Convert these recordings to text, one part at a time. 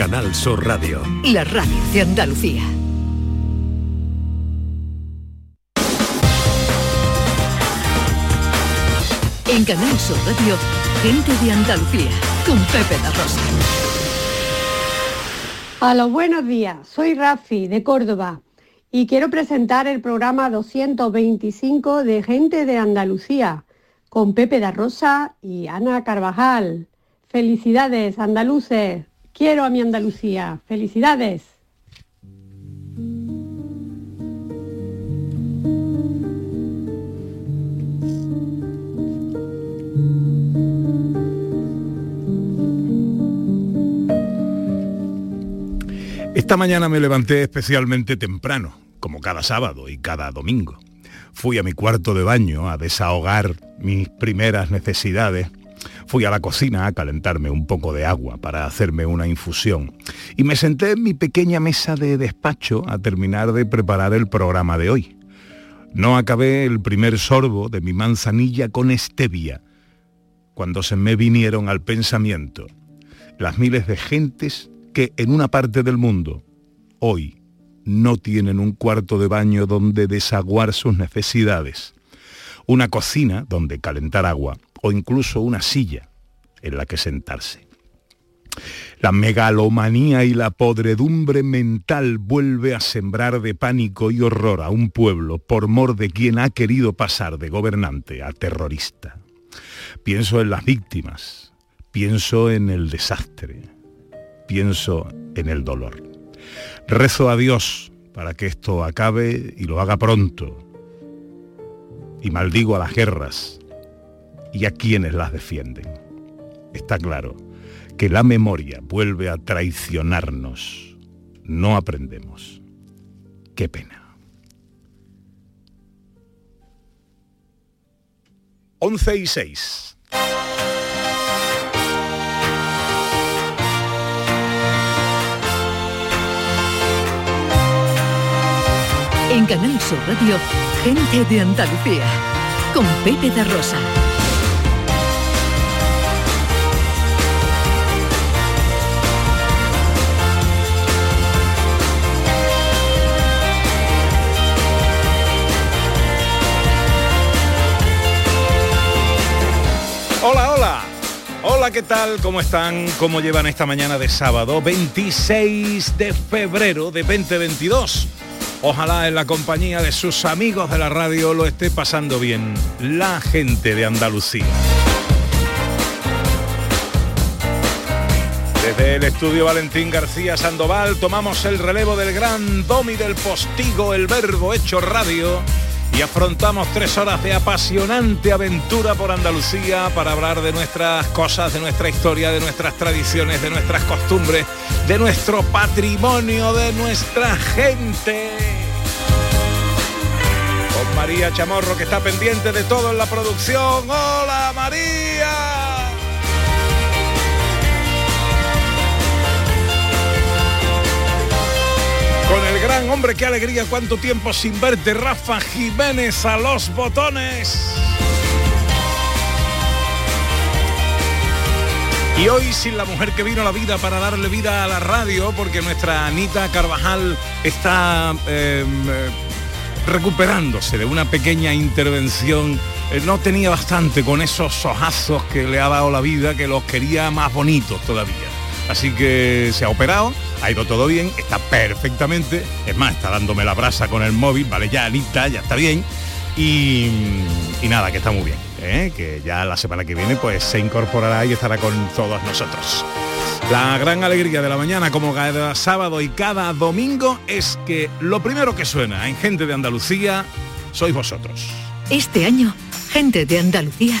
Canal Sur Radio. La radio de Andalucía. En Canal Sur Radio, gente de Andalucía, con Pepe La Rosa. A los buenos días, soy Rafi de Córdoba y quiero presentar el programa 225 de Gente de Andalucía con Pepe da Rosa y Ana Carvajal. Felicidades, andaluces. Quiero a mi Andalucía. Felicidades. Esta mañana me levanté especialmente temprano, como cada sábado y cada domingo. Fui a mi cuarto de baño a desahogar mis primeras necesidades. Fui a la cocina a calentarme un poco de agua para hacerme una infusión. Y me senté en mi pequeña mesa de despacho a terminar de preparar el programa de hoy. No acabé el primer sorbo de mi manzanilla con stevia cuando se me vinieron al pensamiento las miles de gentes que en una parte del mundo hoy no tienen un cuarto de baño donde desaguar sus necesidades, una cocina donde calentar agua o incluso una silla en la que sentarse. La megalomanía y la podredumbre mental vuelve a sembrar de pánico y horror a un pueblo por mor de quien ha querido pasar de gobernante a terrorista. Pienso en las víctimas, pienso en el desastre, pienso en el dolor. Rezo a Dios para que esto acabe y lo haga pronto. Y maldigo a las guerras y a quienes las defienden. Está claro que la memoria vuelve a traicionarnos. No aprendemos. Qué pena. 11 y 6. En Canal Sur Radio, gente de Andalucía, con Pepe da Rosa. ¿Qué tal? ¿Cómo están? ¿Cómo llevan esta mañana de sábado 26 de febrero de 2022? Ojalá en la compañía de sus amigos de la radio lo esté pasando bien la gente de Andalucía. Desde el estudio Valentín García Sandoval tomamos el relevo del gran domi del postigo, el verbo hecho radio, y afrontamos tres horas de apasionante aventura por Andalucía para hablar de nuestras cosas, de nuestra historia, de nuestras tradiciones, de nuestras costumbres, de nuestro patrimonio, de nuestra gente. Con María Chamorro que está pendiente de todo en la producción. ¡Hola María! Gran hombre, qué alegría, cuánto tiempo sin verte, Rafa Jiménez a los botones. Y hoy sin la mujer que vino a la vida para darle vida a la radio, porque nuestra Anita Carvajal está eh, recuperándose de una pequeña intervención. Eh, no tenía bastante con esos ojazos que le ha dado la vida, que los quería más bonitos todavía. Así que se ha operado, ha ido todo bien, está perfectamente. Es más, está dándome la brasa con el móvil, vale, ya Anita, ya está bien. Y, y nada, que está muy bien. ¿eh? Que ya la semana que viene pues se incorporará y estará con todos nosotros. La gran alegría de la mañana, como cada sábado y cada domingo, es que lo primero que suena en Gente de Andalucía sois vosotros. Este año, gente de Andalucía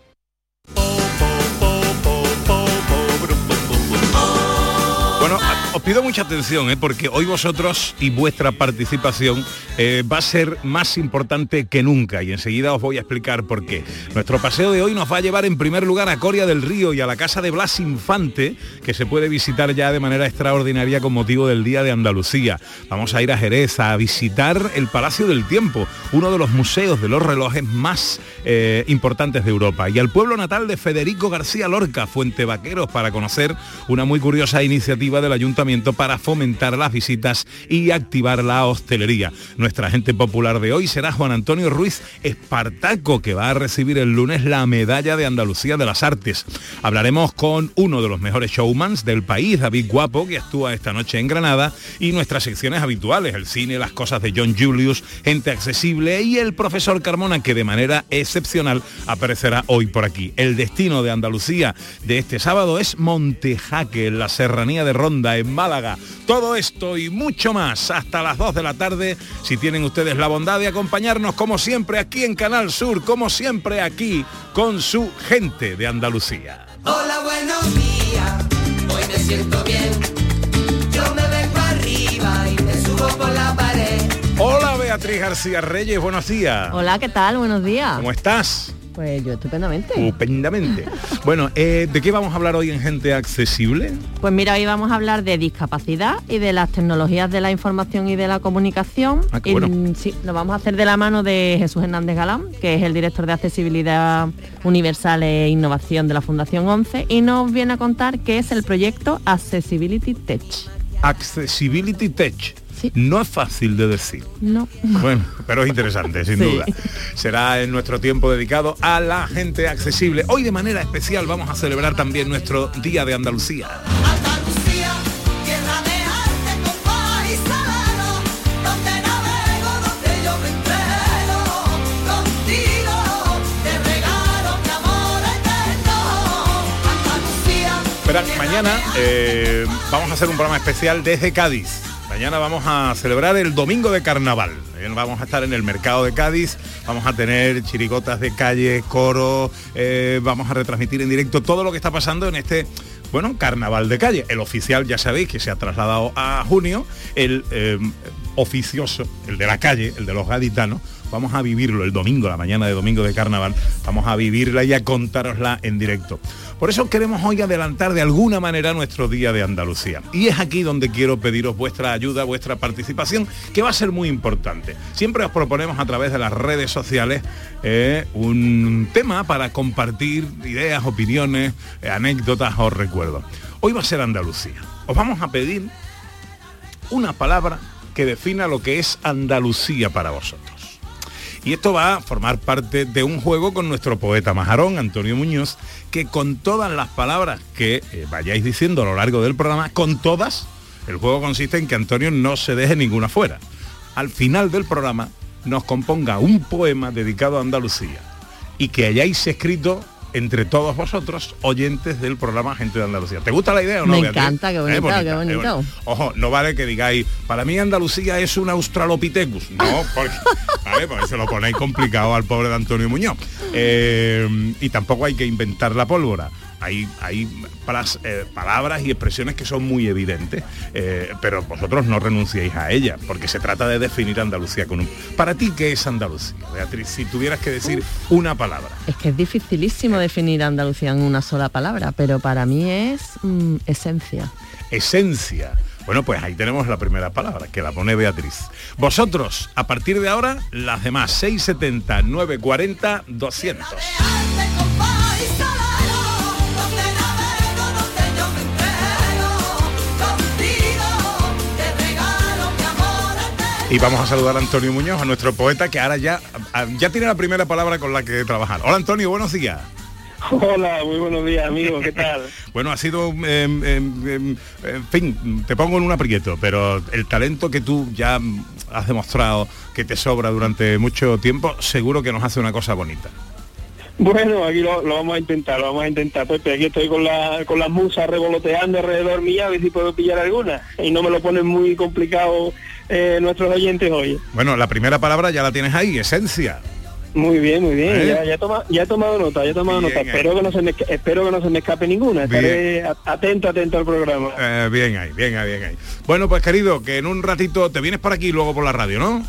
Os pido mucha atención, ¿eh? porque hoy vosotros y vuestra participación eh, va a ser más importante que nunca y enseguida os voy a explicar por qué. Nuestro paseo de hoy nos va a llevar en primer lugar a Coria del Río y a la casa de Blas Infante, que se puede visitar ya de manera extraordinaria con motivo del Día de Andalucía. Vamos a ir a Jerez a visitar el Palacio del Tiempo, uno de los museos de los relojes más eh, importantes de Europa, y al pueblo natal de Federico García Lorca, Fuente Vaqueros, para conocer una muy curiosa iniciativa del ayuntamiento para fomentar las visitas y activar la hostelería. Nuestra agente popular de hoy será Juan Antonio Ruiz Espartaco, que va a recibir el lunes la medalla de Andalucía de las Artes. Hablaremos con uno de los mejores showmans del país, David Guapo, que actúa esta noche en Granada, y nuestras secciones habituales, el cine, las cosas de John Julius, gente accesible y el profesor Carmona, que de manera excepcional aparecerá hoy por aquí. El destino de Andalucía de este sábado es Montejaque, en la serranía de Ronda, Málaga. Todo esto y mucho más hasta las 2 de la tarde, si tienen ustedes la bondad de acompañarnos como siempre aquí en Canal Sur, como siempre aquí con su gente de Andalucía. Hola, buenos días, hoy me siento bien. Yo me vengo arriba y me subo por la pared. Hola Beatriz García Reyes, buenos días. Hola, ¿qué tal? Buenos días. ¿Cómo estás? Pues yo estupendamente. Estupendamente. bueno, eh, ¿de qué vamos a hablar hoy en Gente Accesible? Pues mira, hoy vamos a hablar de discapacidad y de las tecnologías de la información y de la comunicación. Ah, qué Y, bueno. mm, sí, lo vamos a hacer de la mano de Jesús Hernández Galán, que es el director de Accesibilidad Universal e Innovación de la Fundación 11, y nos viene a contar qué es el proyecto Accessibility Tech. Accessibility Tech. No es fácil de decir. No. Bueno, pero es interesante, sin Sí. duda. Será en nuestro tiempo dedicado a la gente accesible. Hoy de manera especial vamos a celebrar también nuestro Día de. Andalucía, mañana eh, vamos a hacer un programa especial desde Cádiz. Mañana vamos a celebrar el domingo de carnaval. Vamos a estar en el mercado de Cádiz, vamos a tener chirigotas de calle, coro, eh, vamos a retransmitir en directo todo lo que está pasando en este, bueno, carnaval de calle. El oficial, ya sabéis, que se ha trasladado a junio, el eh, oficioso, el de la calle, el de los gaditanos, vamos a vivirlo el domingo, la mañana de domingo de carnaval, vamos a vivirla y a contárosla en directo. Por eso queremos hoy adelantar de alguna manera nuestro Día de Andalucía. Y es aquí donde quiero pediros vuestra ayuda, vuestra participación, que va a ser muy importante. Siempre os proponemos a través de las redes sociales eh, un tema para compartir ideas, opiniones, eh, anécdotas o recuerdos. Hoy va a ser Andalucía. Os vamos a pedir una palabra que defina lo que es Andalucía para vosotros. Y esto va a formar parte de un juego con nuestro poeta majarón, Antonio Muñoz, que con todas las palabras que eh, vayáis diciendo a lo largo del programa, con todas, el juego consiste en que Antonio no se deje ninguna fuera. Al final del programa nos componga un poema dedicado a Andalucía y que hayáis escrito entre todos vosotros, oyentes del programa Gente de Andalucía. ¿Te gusta la idea o no? Me encanta, qué bonito, bonita, qué bonito. bonito. Ojo, no vale que digáis, para mí Andalucía es un Australopithecus. No, porque, ¿vale? porque se lo ponéis complicado al pobre de Antonio Muñoz. Eh, y tampoco hay que inventar la pólvora. Hay, hay pras- eh, palabras y expresiones que son muy evidentes, eh, pero vosotros no renunciéis a ellas, porque se trata de definir Andalucía con un... Para ti, ¿qué es Andalucía, Beatriz? Si tuvieras que decir una palabra. Es que es dificilísimo definir Andalucía en una sola palabra, pero para mí es mm, esencia. esencia. Bueno, pues ahí tenemos la primera palabra, que la pone Beatriz. Vosotros, a partir de ahora, las demás, 670, 940, 200. Y vamos a saludar a Antonio Muñoz, a nuestro poeta, que ahora ya, ya tiene la primera palabra con la que trabajar. Hola Antonio, buenos días. Hola, muy buenos días, amigos, ¿qué tal? Bueno, ha sido, em, em, em, en fin, te pongo en un aprieto, pero el talento que tú ya has demostrado que te sobra durante mucho tiempo, seguro que nos hace una cosa bonita. Bueno, aquí lo, lo vamos a intentar, lo vamos a intentar, Pepe. Aquí estoy con, la, con las musas revoloteando alrededor mía, a ver si puedo pillar alguna. Y no me lo ponen muy complicado eh, nuestros oyentes hoy. Bueno, la primera palabra ya la tienes ahí, esencia. Muy bien, muy bien. ¿Eh? Ya, ya he toma- ya he tomado nota, ya he tomado Bien, nota. Espero que, no se me, espero que no se me escape ninguna. Estaré atento, atento al programa. Eh, bien ahí, bien ahí, bien ahí. Bueno, pues querido, que en un ratito te vienes por aquí luego por la radio, ¿no?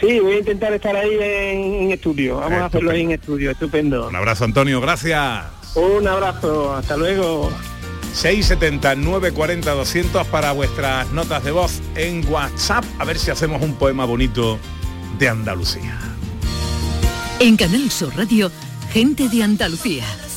Sí, voy a intentar estar ahí en, en estudio. Vamos a hacerlo ahí en estudio. Estupendo. Un abrazo, Antonio, gracias. Un abrazo. Hasta luego. 670 940 200 para vuestras notas de voz en WhatsApp. A ver si hacemos un poema bonito de Andalucía. En Canal Sur Radio, gente de Andalucía,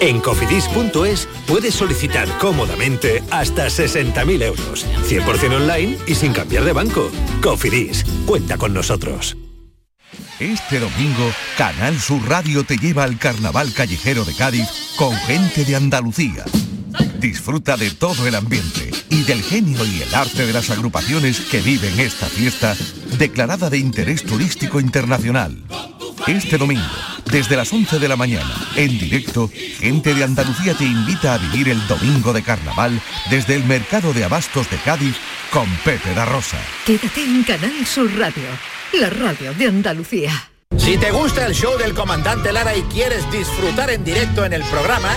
En cofidis.es puedes solicitar cómodamente hasta 60.000 euros, 100% online y sin cambiar de banco. Cofidis, cuenta con nosotros. Este domingo, Canal Sur Radio te lleva al Carnaval Callejero de Cádiz con gente de Andalucía. Disfruta de todo el ambiente y del genio y el arte de las agrupaciones que viven esta fiesta declarada de interés turístico internacional. Este domingo, desde las 11 de la mañana, en directo, Gente de Andalucía te invita a vivir el domingo de carnaval desde el Mercado de Abastos de Cádiz con Pepe da Rosa. Quédate en Canal Sur Radio, la radio de Andalucía. Si te gusta el show del comandante Lara y quieres disfrutar en directo en el programa,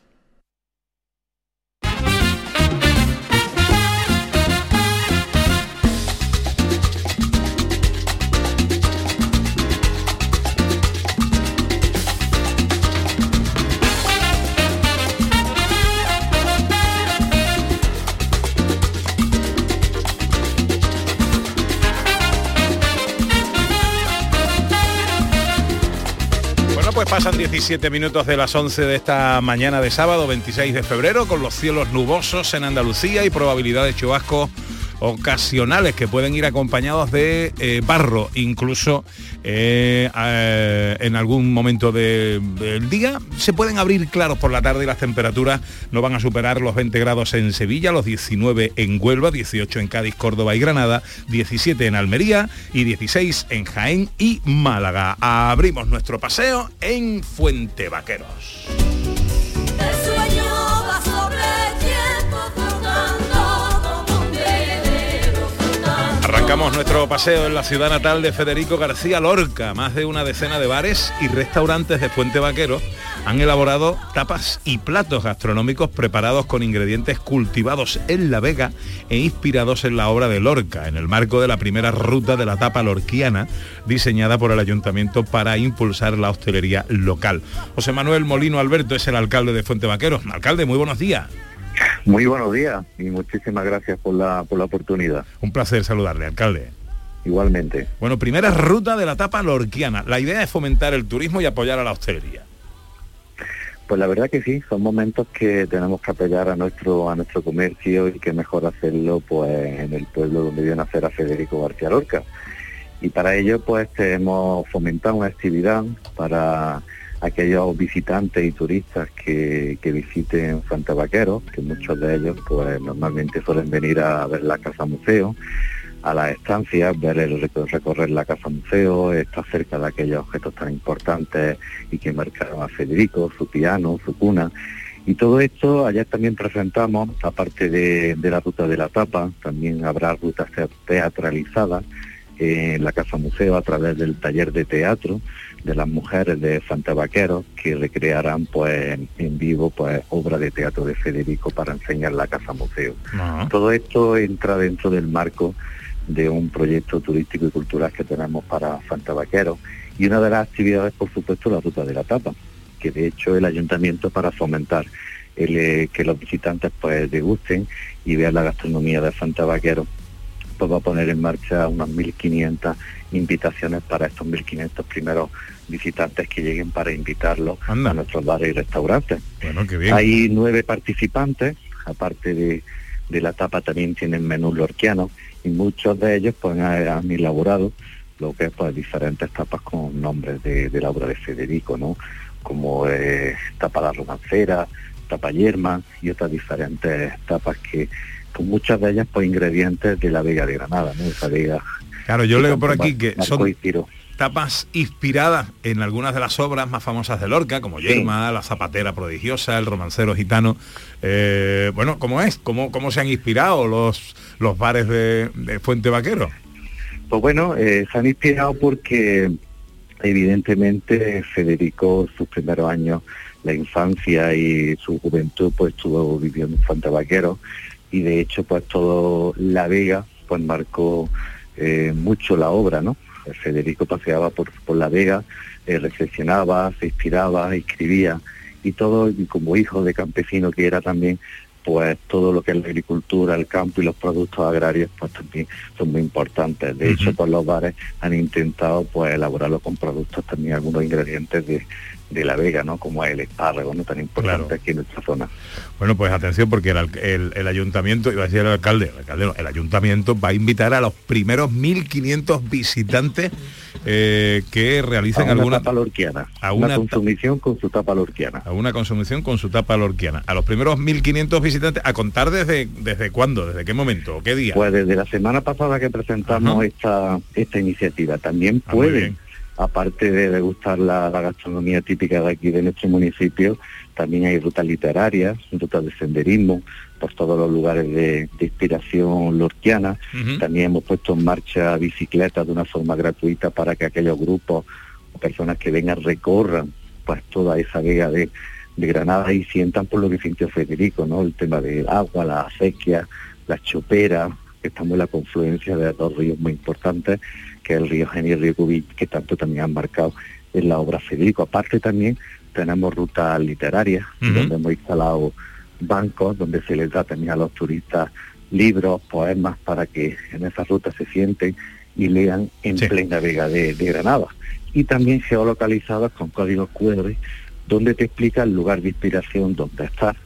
Pues pasan 17 minutos de las 11 de esta mañana de sábado 26 de febrero con los cielos nubosos en Andalucía y probabilidad de chubascos ocasionales que pueden ir acompañados de eh, barro, incluso eh, en algún momento de- del día. Se pueden abrir claros por la tarde y las temperaturas no van a superar los 20 grados en Sevilla, los 19 en Huelva, 18 en Cádiz, Córdoba y Granada, 17 en Almería y 16 en Jaén y Málaga. Abrimos nuestro paseo en Fuente Vaqueros. Arrancamos nuestro paseo en la ciudad natal de Federico García Lorca. Más de una decena de bares y restaurantes de Fuente Vaquero han elaborado tapas y platos gastronómicos preparados con ingredientes cultivados en La Vega e inspirados en la obra de Lorca, en el marco de la primera ruta de la tapa lorquiana, diseñada por el ayuntamiento para impulsar la hostelería local. José Manuel Molino Alberto es el alcalde de Fuente Vaquero. Alcalde, muy buenos días. Muy buenos días y muchísimas gracias por la, por la oportunidad. Un placer saludarle, alcalde. Igualmente. Bueno, primera ruta de la tapa lorquiana. La idea es fomentar el turismo y apoyar a la hostelería. Pues la verdad que sí, son momentos que tenemos que apoyar a nuestro a nuestro comercio y que mejor hacerlo pues en el pueblo donde vio nacer a Federico García Lorca. Y para ello pues hemos fomentado una actividad para aquellos visitantes y turistas que, que visiten Fuente Vaquero, que muchos de ellos pues normalmente suelen venir a ver la casa museo, a las estancias, ver el reco- recorrer la casa museo, estar cerca de aquellos objetos tan importantes y que marcaron a Federico, su piano, su cuna. Y todo esto, ayer también presentamos, aparte de, de la ruta de la tapa, también habrá rutas te- teatralizadas en la Casa Museo a través del taller de teatro de las mujeres de Santa Vaqueros que recrearán pues en vivo pues obra de teatro de Federico para enseñar la Casa Museo. Todo esto entra dentro del marco de un proyecto turístico y cultural que tenemos para Santa Vaqueros y una de las actividades por supuesto la ruta de la tapa que de hecho el ayuntamiento para fomentar el, eh, que los visitantes pues degusten y vean la gastronomía de Santa Vaqueros pues va a poner en marcha unas 1.500 invitaciones para estos 1.500 primeros visitantes que lleguen para invitarlos a nuestros bares y restaurantes. Bueno, qué bien. Hay nueve participantes, aparte de, de la tapa también tienen menús lorquianos y muchos de ellos pues han, han elaborado lo que es pues diferentes tapas con nombres de, de la obra de Federico, ¿no? Como eh, tapa la romancera, tapa yerma y otras diferentes tapas que con muchas de ellas pues ingredientes de la Vega de Granada, ¿no? Esa vega Claro, yo leo por aquí que son tapas inspiradas en algunas de las obras más famosas de Lorca, como Yerma, La Zapatera Prodigiosa, El Romancero Gitano. Eh, bueno, ¿cómo es? ¿Cómo, ¿Cómo se han inspirado los, los bares de, de Fuente Vaquero? Pues bueno, eh, se han inspirado porque evidentemente Federico, sus primeros años, la infancia y su juventud, pues estuvo viviendo en Fuente Vaquero y de hecho pues todo La Vega pues marcó eh, mucho la obra, ¿no? Federico paseaba por, por La Vega, eh, reflexionaba, se inspiraba, escribía y todo, y como hijo de campesino que era también, pues todo lo que es la agricultura, el campo y los productos agrarios, pues también son muy importantes. De hecho, pues los bares han intentado pues elaborarlo con productos también, algunos ingredientes de, de la vega, ¿no? Como el espárrago, ¿no? Tan importante aquí en nuestra zona. Bueno, pues atención porque el, el- el ayuntamiento, iba a decir el alcalde, el alcalde no, el ayuntamiento va a invitar a los primeros 1.500 visitantes eh, que realicen A una alguna tapa lorquiana, a una una consumición con su tapa lorquiana. a una consumición con su tapa lorquiana. A los primeros 1.500 visitantes, ¿a contar desde, desde cuándo? ¿Desde qué momento? ¿O qué día? Pues desde la semana pasada que presentamos esta, esta iniciativa, también Ah, pueden. Aparte de degustar la, la gastronomía típica de aquí de nuestro municipio, también hay rutas literarias, rutas de senderismo por todos los lugares de, de inspiración lorquiana. También hemos puesto en marcha bicicletas de una forma gratuita para que aquellos grupos o personas que vengan recorran pues toda esa vega de, de Granada y sientan por lo que sintió Federico, ¿no? El tema del agua, la acequia, las choperas, que estamos en la confluencia de dos ríos muy importantes, que es el río Genio y el río Cubí, que tanto también han marcado en la obra Federico. Aparte también tenemos rutas literarias, donde hemos instalado bancos, donde se les da también a los turistas libros, poemas, para que en esas rutas se sienten y lean en plena vega de, de Granada. Y también geolocalizadas con códigos QR, donde te explica el lugar de inspiración donde estás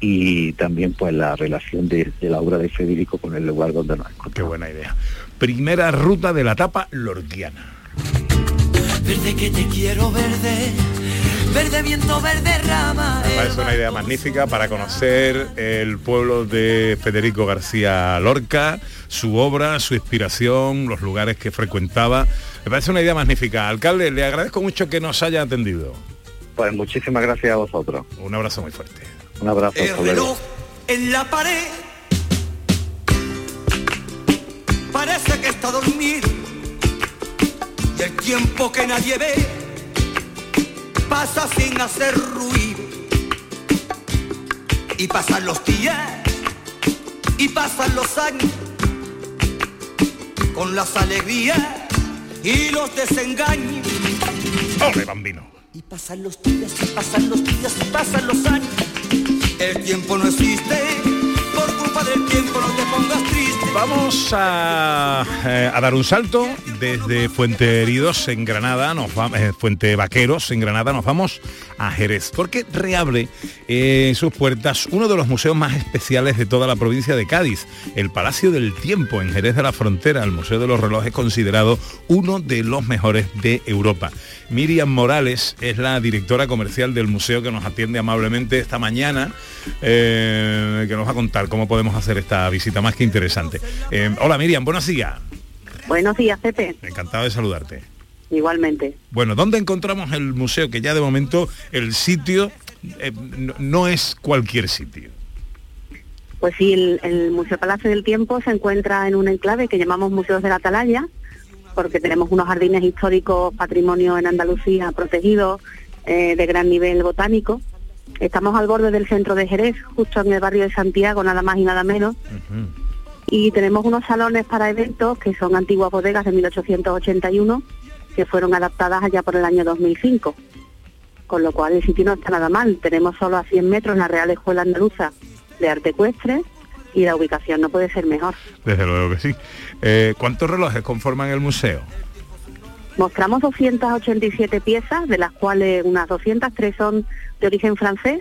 y también pues la relación de, de la obra de Federico con el lugar donde nos encontramos. Qué buena idea. Primera ruta de la tapa lorquiana. Verde que te quiero verde, verde viento, verde rama. Me parece una idea magnífica para conocer el pueblo de Federico García Lorca, su obra, su inspiración, los lugares que frecuentaba. Me parece una idea magnífica. Alcalde, le agradezco mucho que nos haya atendido. Pues muchísimas gracias a vosotros. Un abrazo muy fuerte. Un abrazo. El reloj en la pared parece que está dormido. Y el tiempo que nadie ve pasa sin hacer ruido. Y pasan los días y pasan los años. Con las alegrías y los desengaños. ¡Ole, bambino! y pasan los días y pasan los días y pasan los años. El tiempo no existe Vamos a, eh, a dar un salto desde Fuente Heridos en Granada, nos vamos, Fuente Vaqueros en Granada, nos vamos a Jerez, porque reabre eh, sus puertas uno de los museos más especiales de toda la provincia de Cádiz, el Palacio del Tiempo en Jerez de la Frontera, el Museo de los Relojes considerado uno de los mejores de Europa. Miriam Morales es la directora comercial del museo que nos atiende amablemente esta mañana, eh, que nos va a contar cómo podemos hacer esta visita más que interesante. Eh, hola Miriam, buenos días. Buenos días, Pepe. Encantado de saludarte. Igualmente. Bueno, ¿dónde encontramos el museo? Que ya de momento el sitio eh, no, no es cualquier sitio. Pues sí, el, el Museo Palacio del Tiempo se encuentra en un enclave que llamamos Museos de la Atalaya, porque tenemos unos jardines históricos, patrimonio en Andalucía protegidos eh, de gran nivel botánico. Estamos al borde del centro de Jerez, justo en el barrio de Santiago, nada más y nada menos. Y tenemos unos salones para eventos que son antiguas bodegas de 1881 que fueron adaptadas allá por el año 2005. Con lo cual el sitio no está nada mal. Tenemos solo a 100 metros la Real Escuela Andaluza de Arte Ecuestre y la ubicación no puede ser mejor. Desde luego que sí. Eh, ¿Cuántos relojes conforman el museo? Mostramos 287 piezas, de las cuales unas 203 son de origen francés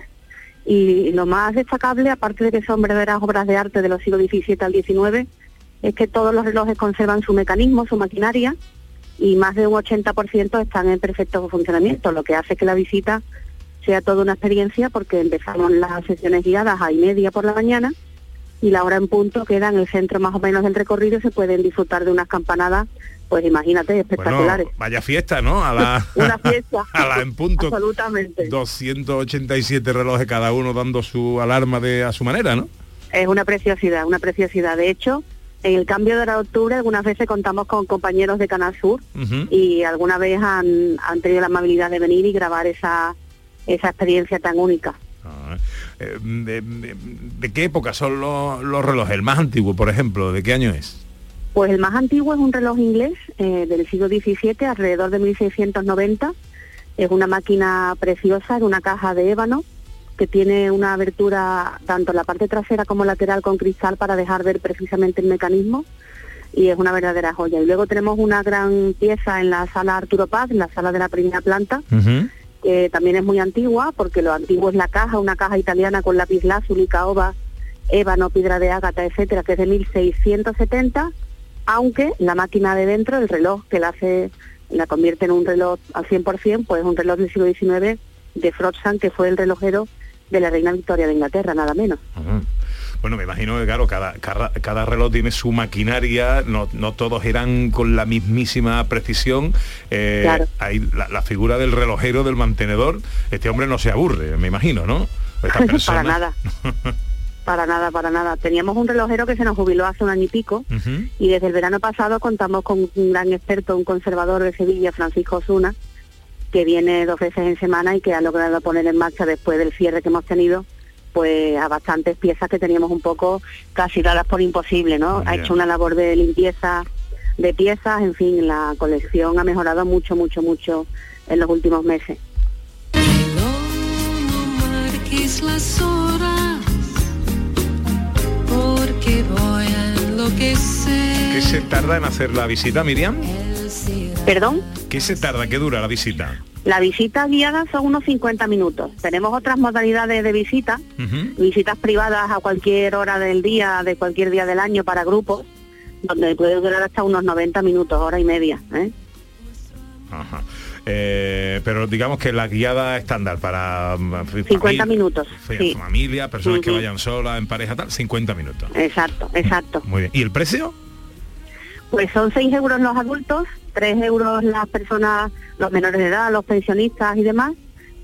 y lo más destacable, aparte de que son verdaderas obras de arte de los siglos XVII al XIX, es que todos los relojes conservan su mecanismo, su maquinaria y más de un 80% están en perfecto funcionamiento, lo que hace que la visita sea toda una experiencia porque empezamos las sesiones guiadas a y media por la mañana y la hora en punto queda en el centro más o menos del recorrido y se pueden disfrutar de unas campanadas, pues imagínate, espectaculares. Bueno, vaya fiesta, ¿no? A la, Una fiesta. a la en punto. Absolutamente. 287 relojes cada uno dando su alarma de a su manera, ¿no? Es una preciosidad, una preciosidad. De hecho, en el cambio de hora de octubre algunas veces contamos con compañeros de Canal Sur y alguna vez han, han tenido la amabilidad de venir y grabar esa, esa experiencia tan única. Ah, eh, de, de- de qué época son los, los relojes? El más antiguo, por ejemplo, ¿de qué año es? Pues el más antiguo es un reloj inglés eh, del siglo XVII, alrededor de 1690. Es una máquina preciosa en una caja de ébano que tiene una abertura tanto en la parte trasera como lateral con cristal para dejar ver precisamente el mecanismo y es una verdadera joya. Y luego tenemos una gran pieza en la sala Arturo Paz, en la sala de la primera planta, que también es muy antigua porque lo antiguo es la caja, una caja italiana con lápiz lazuli, caoba, ébano, piedra de ágata, etcétera, que es de 1670, aunque la máquina de dentro, el reloj que la hace, la convierte en un reloj al 100%, pues es un reloj del siglo XIX de Frodsham, que fue el relojero de la reina Victoria de Inglaterra, nada menos. Bueno, me imagino que claro, cada, cada, cada reloj tiene su maquinaria, no, no todos eran con la mismísima precisión. Eh, Claro. Hay la, la figura del relojero, del mantenedor, este hombre no se aburre, me imagino, ¿no? Persona. para nada. Para nada, para nada. Teníamos un relojero que se nos jubiló hace un año y pico y desde el verano pasado contamos con un gran experto, un conservador de Sevilla, Francisco Osuna, que viene dos veces en semana y que ha logrado poner en marcha después del cierre que hemos tenido pues a bastantes piezas que teníamos un poco casi dadas por imposible, ¿no? Ha hecho una labor de limpieza de piezas, en fin, la colección ha mejorado mucho, mucho, mucho en los últimos meses. marques las horas porque voy a enloquecer. ¿Qué se tarda en hacer la visita, Miriam? ¿Perdón? ¿Qué se tarda? ¿Qué dura la visita? La visita guiada son unos 50 minutos. Tenemos otras modalidades de visita, visitas privadas a cualquier hora del día, de cualquier día del año para grupos, donde puede durar hasta unos 90 minutos, hora y media. ¿eh? Ajá. Eh, pero digamos que la guiada estándar para mm, 50 famili- minutos, sí. familia, personas que vayan solas, en pareja, tal, 50 minutos. Exacto, exacto. Muy bien. ¿Y el precio? Pues son 6 euros los adultos, 3 euros las personas, los menores de edad, los pensionistas y demás.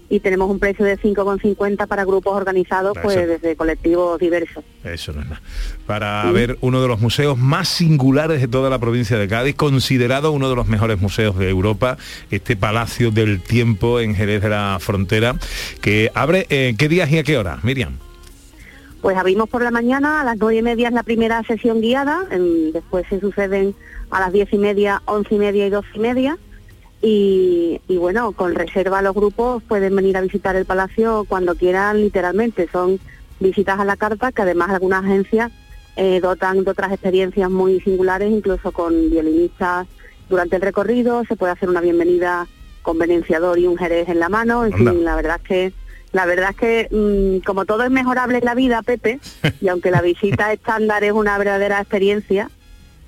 Y tenemos un precio de 5,50 para grupos organizados, Eso. pues desde colectivos diversos. Eso no es nada. Para ver uno de los museos más singulares de toda la provincia de Cádiz, considerado uno de los mejores museos de Europa, este Palacio del Tiempo en Jerez de la Frontera, que abre, eh, ¿qué días y a qué hora, Miriam? Pues abrimos por la mañana, a las nueve y media es la primera sesión guiada, después se suceden a las diez y media, once y media y doce y media. Y, y bueno, con reserva los grupos pueden venir a visitar el palacio cuando quieran, literalmente. Son visitas a la carta que además algunas agencias eh, dotan de otras experiencias muy singulares, incluso con violinistas durante el recorrido. Se puede hacer una bienvenida convenenciador y un jerez en la mano. En fin, la verdad es que la verdad es que mm, como todo es mejorable en la vida, Pepe, y aunque la visita estándar es una verdadera experiencia,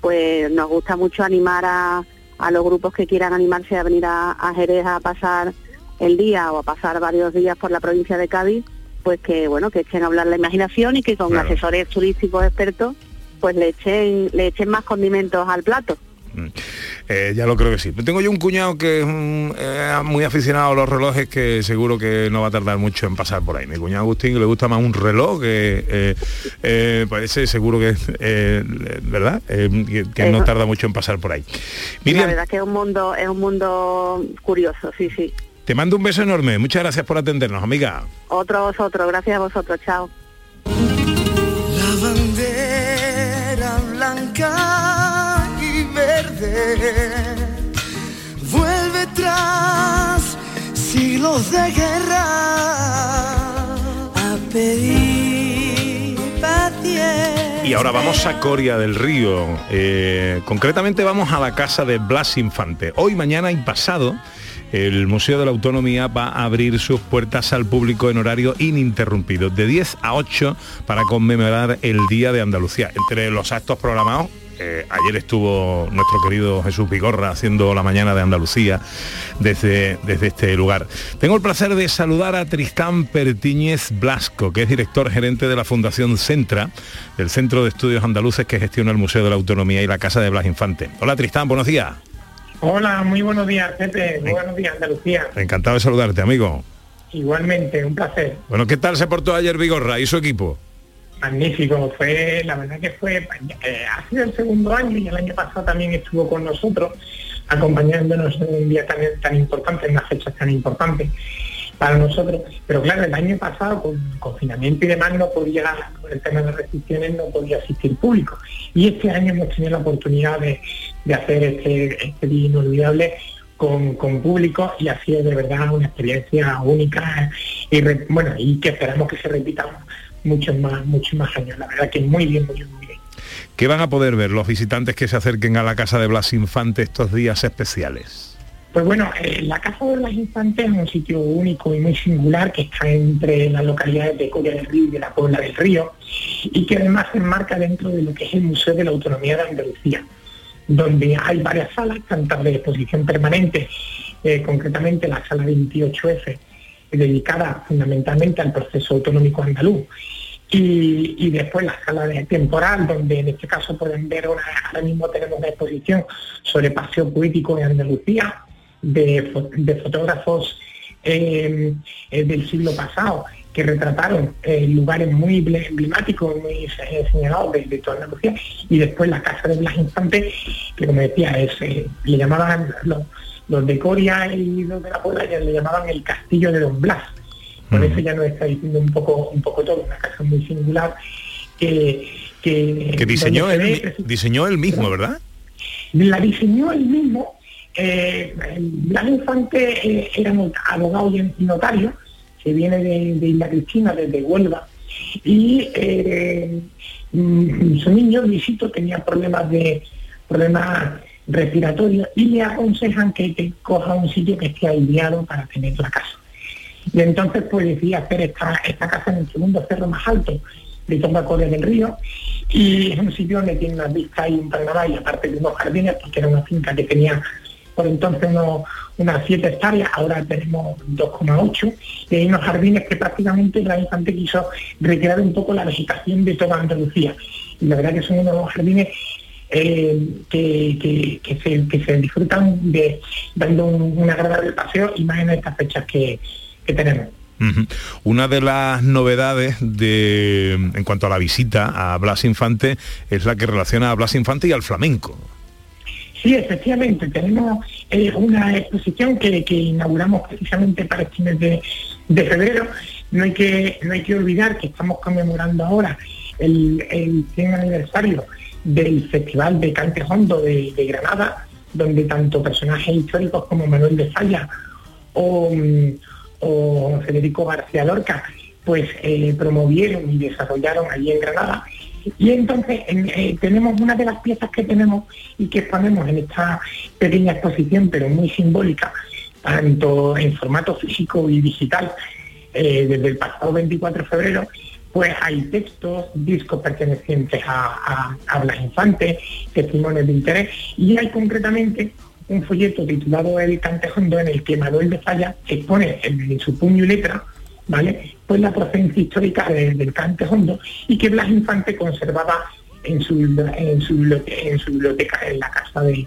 pues nos gusta mucho animar a, a los grupos que quieran animarse a venir a, a Jerez a pasar el día o a pasar varios días por la provincia de Cádiz, pues que bueno, que echen a hablar la imaginación y que con Claro. asesores turísticos expertos pues le echen, le echen más condimentos al plato. Eh, ya lo creo que sí. Tengo yo un cuñado que es un, eh, muy aficionado a los relojes que seguro que no va a tardar mucho en pasar por ahí. Mi cuñado Agustín le gusta más un reloj que eh, parece seguro que verdad que, que no tarda mucho en pasar por ahí. La Miriam, verdad que es un mundo, es un mundo curioso, sí, sí. te mando un beso enorme. Muchas gracias por atendernos, amiga. Otro a vosotros, gracias a vosotros, chao. Vuelve tras siglos de guerra a pedir paciencia. Y ahora vamos a Coria del Río. Eh, concretamente vamos a la casa de Blas Infante. Hoy, mañana y pasado, el Museo de la Autonomía va a abrir sus puertas al público en horario ininterrumpido, de 10 a 8, para conmemorar el Día de Andalucía. Entre los actos programados, eh, ayer estuvo nuestro querido Jesús Vigorra haciendo la mañana de Andalucía desde, desde este lugar. Tengo el placer de saludar a Tristán Pertíñez Blasco, que es director gerente de la Fundación Centra, del Centro de Estudios Andaluces que gestiona el Museo de la Autonomía y la Casa de Blas Infante. Hola Tristán, buenos días. Hola, muy buenos días, Pepe. Muy buenos días, Andalucía. Encantado de saludarte, amigo. Igualmente, un placer. Bueno, ¿qué tal se portó ayer Vigorra y su equipo? Magnífico. Fue, la verdad que fue, eh, ha sido el segundo año y el año pasado también estuvo con nosotros, acompañándonos en un día tan, tan importante, en una fecha tan importante para nosotros. Pero claro, el año pasado con confinamiento y demás no podía, por el tema de restricciones, no podía asistir público. Y este año hemos tenido la oportunidad de, de hacer este, este día inolvidable con, con público y ha sido de verdad una experiencia única y bueno y que esperamos que se repita muchos más muchos más años la verdad que muy bien muy bien muy bien ¿Qué van a poder ver los visitantes que se acerquen a la Casa de Blas Infante estos días especiales? Pues bueno, eh, la Casa de las Infantes es un sitio único y muy singular que está entre las localidades de Coria del Río y de la Puebla del Río y que además se enmarca dentro de lo que es el Museo de la Autonomía de Andalucía, donde hay varias salas, tantas de exposición permanente, eh, concretamente la sala 28F, dedicada fundamentalmente al proceso autonómico andaluz, y, y después la sala de temporal, donde en este caso pueden ver, una, ahora mismo tenemos una exposición sobre paseo político de Andalucía, de, de fotógrafos eh, eh, del siglo pasado, que retrataron eh, lugares muy ble- emblemáticos, muy señalados de, de toda Andalucía, y después la casa de Blas Infante, que como decía, le llamaban los, los de Coria y los de la Puebla, ya le llamaban el castillo de Don Blas. Por eso ya nos está diciendo un poco, un poco todo, una casa muy singular que, que, Que diseñó donde se él, ve diseñó él mismo, ¿verdad? la diseñó él mismo. Eh, Blas Infante eh, era abogado y notario, que viene de, de Isla Cristina, desde Huelva, y eh, mm, su niño, Luisito, tenía problemas de problemas respiratorios y le aconsejan que, coja un sitio que esté aireado para tener la casa. Y entonces pues decidí hacer esta, esta casa en el segundo cerro más alto de Tonga Corea del Río. Y es un sitio donde tiene una vista y un panorama y aparte de unos jardines porque era una finca que tenía por entonces unas 7 hectáreas, ahora tenemos 2,8 y hay unos jardines que prácticamente la infante quiso recrear un poco la vegetación de toda Andalucía. Y la verdad que son unos jardines eh, que, que- que se, que se disfrutan de dando un, un agradable paseo y más en estas fechas que, que tenemos. Una de las novedades de, en cuanto a la visita a Blas Infante es la que relaciona a Blas Infante y al flamenco. Sí, efectivamente, tenemos eh, una exposición que, que inauguramos precisamente para este mes de, de febrero. No hay, que, no hay que olvidar que estamos conmemorando ahora el, el 100 aniversario del Festival de Cante Hondo de, Granada, donde tanto personajes históricos como Manuel de Falla o, mm, o Federico García Lorca pues eh, promovieron y desarrollaron allí en Granada. Y entonces en- eh, tenemos una de las piezas que tenemos y que exponemos en esta pequeña exposición, pero muy simbólica, tanto en formato físico y digital, eh, desde el pasado 24 de febrero, pues hay textos, discos pertenecientes a, a, a Blas Infante, testimonios de interés, y hay concretamente un folleto titulado El Cantejondo en el que Manuel de Falla expone en, su puño y letra, ¿vale? Pues la procedencia histórica de- del Cantejondo y que Blas Infante conservaba en su, en su, biblioteca, en la casa de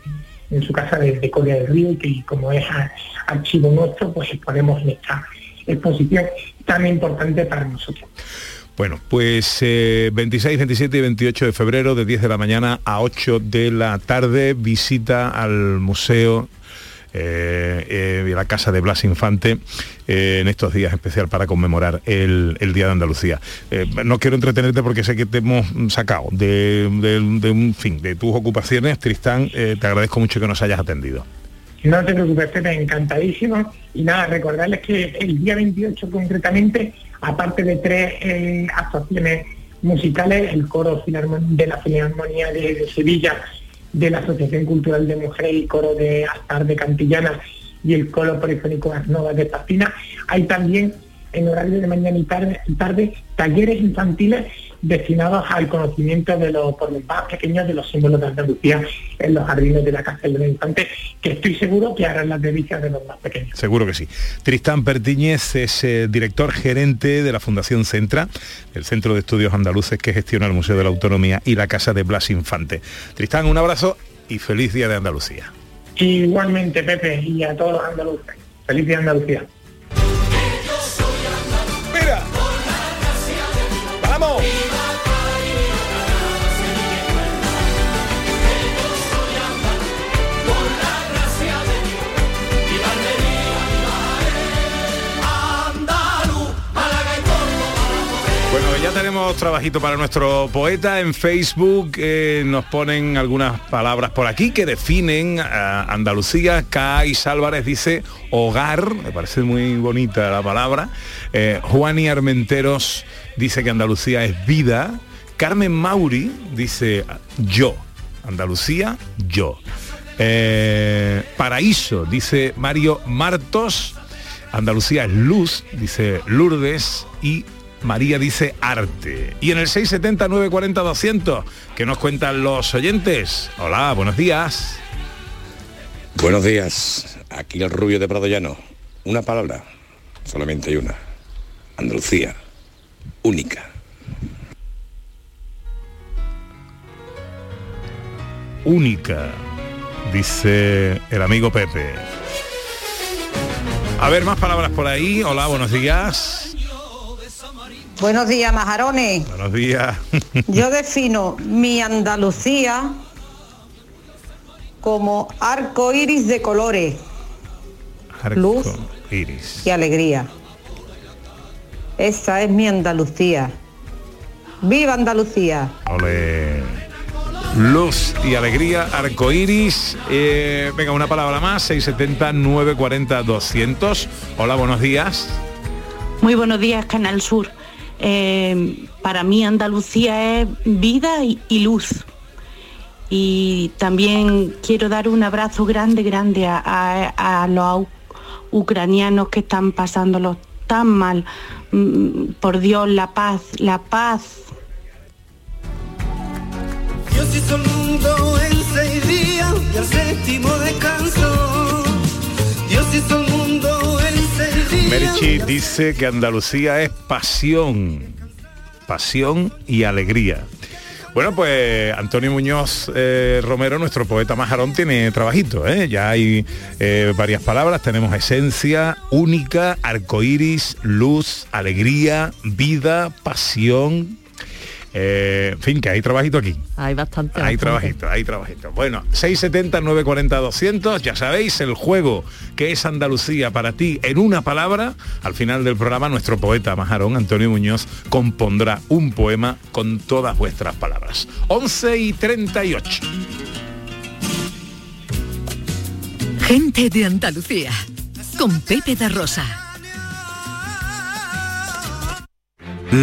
en su casa de, de Coria del Río y que como es archivo nuestro pues exponemos en esta exposición tan importante para nosotros. Bueno, pues eh, 26, 27 y 28 de febrero de 10 de la mañana a 8 de la tarde visita al museo eh, eh, la casa de Blas Infante eh, en estos días especial para conmemorar el, el Día de Andalucía. Eh, no quiero entretenerte porque sé que te hemos sacado de, un fin de tus ocupaciones. Tristán, eh, te agradezco mucho que nos hayas atendido. No te preocupes, encantadísimo. Y nada, recordarles que el día 28 concretamente, aparte de tres eh, actuaciones musicales, el coro de la Filarmonía de, Sevilla, de la Asociación Cultural de Mujeres y coro de Astar de Cantillana y el coro polifónico Arnova de Espina, hay también en horario de mañana y tarde, tarde talleres infantiles destinados al conocimiento de los por los más pequeños de los símbolos de Andalucía en los jardines de la Casa de los Infantes, que estoy seguro que harán las delicias de los más pequeños. Seguro que sí. Tristán Pertiñez es eh, director gerente de la Fundación Centra, el Centro de Estudios Andaluces que gestiona el Museo de la Autonomía y la Casa de Blas Infante. Tristán, un abrazo y feliz Día de Andalucía. Igualmente, Pepe, y a todos los andaluces. Feliz día de Andalucía. Ya tenemos trabajito para nuestro poeta en Facebook. eh, nos ponen algunas palabras por aquí que definen Andalucía. Cais Álvarez dice hogar, me parece muy bonita la palabra. Eh, Juani Armenteros dice que Andalucía es vida. Carmen Mauri dice yo. Andalucía, yo. Eh, Paraíso, dice Mario Martos. Andalucía es luz, dice Lourdes. Y María dice arte. Y en el 670 940 200, que nos cuentan los oyentes? Hola, buenos días. Buenos días, aquí el rubio de Prado Llano. Una palabra, solamente hay una. Andalucía, única. Única, dice el amigo Pepe. A ver, más palabras por ahí. Hola, buenos días. Buenos días, majarones. Buenos días. Yo defino mi Andalucía como arco iris de colores Luz. Iris. y alegría. Esa es mi Andalucía. ¡Viva Andalucía! Luz y alegría, arcoiris. Eh, venga, una palabra más, 670 940 200. Hola, buenos días. Muy buenos días, Canal Sur. Eh, para mí Andalucía es vida y, luz. Y también quiero dar un abrazo grande, grande a, los ucranianos que están pasándolo tan mal. Mm, Por Dios, la paz, la paz. Merichi dice que Andalucía es pasión, pasión y alegría. Bueno, pues Antonio Muñoz eh, Romero, nuestro poeta majarón, tiene trabajito, ¿eh? Ya hay eh, varias palabras, tenemos esencia, única, arcoíris, luz, alegría, vida, pasión. Eh, en fin, que hay trabajito aquí. Hay bastante. Hay bastante. trabajito, hay trabajito. Bueno, 670 940 200, ya sabéis, el juego que es Andalucía para ti en una palabra. Al final del programa, nuestro poeta majarón, Antonio Muñoz, compondrá un poema con todas vuestras palabras. 11 y 38. Gente de Andalucía. Con Pepe da Rosa.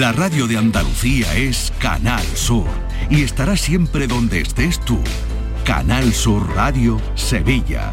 La radio de Andalucía es Canal Sur y estará siempre donde estés tú. Canal Sur Radio Sevilla.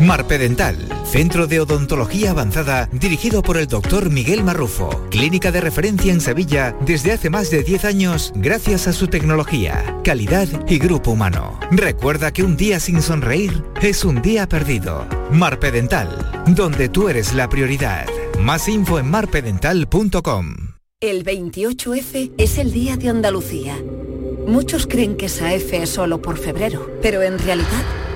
Marpedental, centro de odontología avanzada dirigido por el doctor Miguel Marrufo, clínica de referencia en Sevilla desde hace más de 10 años gracias a su tecnología, calidad y grupo humano. Recuerda que un día sin sonreír es un día perdido. Marpedental, donde tú eres la prioridad. Más info en marpedental.com. El 28F es el Día de Andalucía. Muchos creen que esa F es solo por febrero, pero en realidad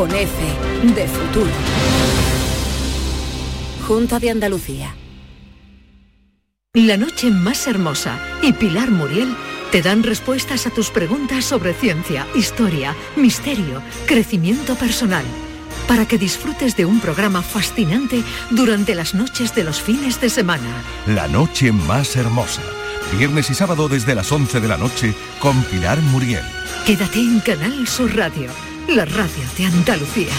con F de futuro. Junta de Andalucía. La noche más hermosa y Pilar Muriel te dan respuestas a tus preguntas sobre ciencia, historia, misterio, crecimiento personal, para que disfrutes de un programa fascinante durante las noches de los fines de semana. La noche más hermosa. Viernes y sábado desde las 11 de la noche con Pilar Muriel. Quédate en Canal Sur Radio, la radio de Andalucía.